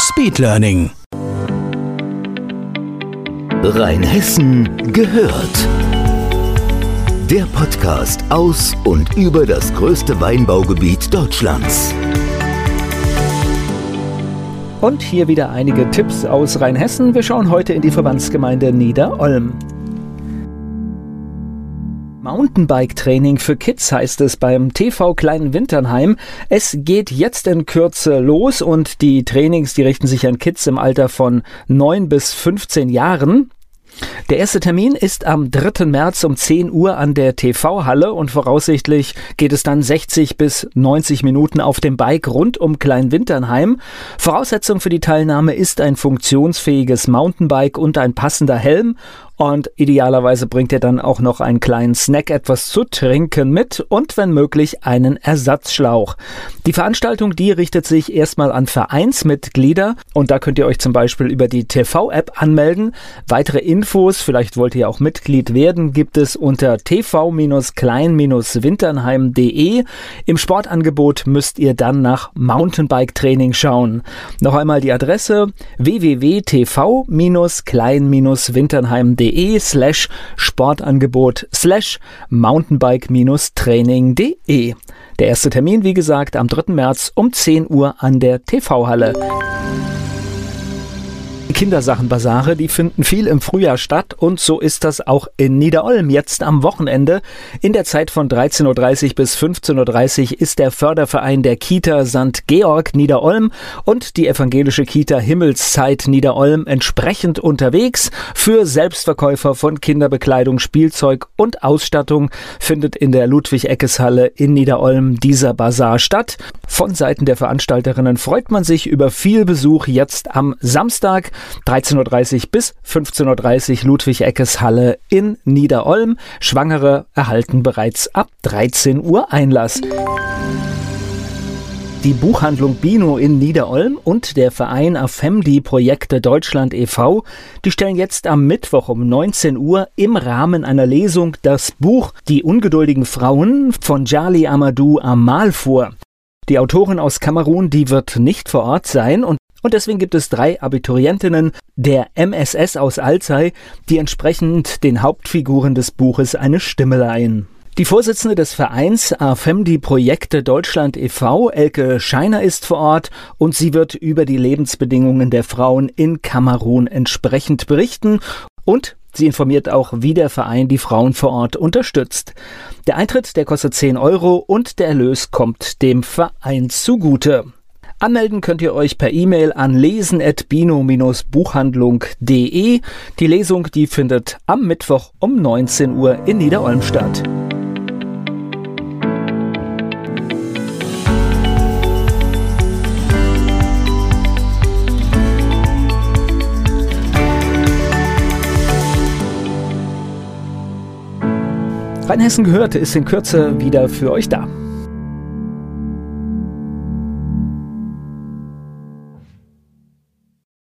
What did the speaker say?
Speedlearning. Rheinhessen gehört. Der Podcast aus und über das größte Weinbaugebiet Deutschlands. Und hier wieder einige Tipps aus Rheinhessen. Wir schauen heute in die Verbandsgemeinde Niederolm. Mountainbike-Training für Kids heißt es beim TV Kleinen Winternheim. Es geht jetzt in Kürze los und die Trainings, die richten sich an Kids im Alter von 9 bis 15 Jahren. Der erste Termin ist am 3. März um 10 Uhr an der TV-Halle und voraussichtlich geht es dann 60 bis 90 Minuten auf dem Bike rund um Kleinwinternheim. Voraussetzung für die Teilnahme ist ein funktionsfähiges Mountainbike und ein passender Helm und idealerweise bringt ihr dann auch noch einen kleinen Snack, etwas zu trinken mit und wenn möglich einen Ersatzschlauch. Die Veranstaltung, die richtet sich erstmal an Vereinsmitglieder und da könnt ihr euch zum Beispiel über die TV-App anmelden. Weitere Infos, vielleicht wollt ihr auch Mitglied werden, gibt es unter tv-klein-winternheim.de. Im Sportangebot müsst ihr dann nach Mountainbike-Training schauen. Noch einmal die Adresse www.tv-klein-winternheim.de www.mountainbike-training.de slash Sportangebot slash mountainbike-training.de. Der erste Termin, wie gesagt, am 3. März um 10 Uhr an der TV-Halle. Kindersachenbasare, die finden viel im Frühjahr statt und so ist das auch in Niederolm jetzt am Wochenende. In der Zeit von 13.30 Uhr bis 15.30 Uhr ist der Förderverein der Kita St. Georg Niederolm und die evangelische Kita Himmelszeit Niederolm entsprechend unterwegs. Für Selbstverkäufer von Kinderbekleidung, Spielzeug und Ausstattung findet in der Ludwig-Eckes-Halle in Niederolm dieser Bazar statt. Von Seiten der Veranstalterinnen freut man sich über viel Besuch jetzt am Samstag. 13.30 Uhr bis 15.30 Uhr Ludwig Eckes Halle in Niederolm. Schwangere erhalten bereits ab 13 Uhr Einlass. Die Buchhandlung Bino in Niederolm und der Verein Afemdi Projekte Deutschland e.V., die stellen jetzt am Mittwoch um 19 Uhr im Rahmen einer Lesung das Buch Die ungeduldigen Frauen von Jali Amadou Amal vor. Die Autorin aus Kamerun, die wird nicht vor Ort sein und und deswegen gibt es drei Abiturientinnen der MSS aus Alzey, die entsprechend den Hauptfiguren des Buches eine Stimme leihen. Die Vorsitzende des Vereins AFEMDI Projekte Deutschland e.V., Elke Scheiner, ist vor Ort und sie wird über die Lebensbedingungen der Frauen in Kamerun entsprechend berichten und Sie informiert auch, wie der Verein die Frauen vor Ort unterstützt. Der Eintritt, der kostet 10 Euro und der Erlös kommt dem Verein zugute. Anmelden könnt ihr euch per E-Mail an lesen.bino-buchhandlung.de. Die Lesung, die findet am Mittwoch um 19 Uhr in Niederolm statt. Rheinhessen gehört ist in Kürze wieder für euch da.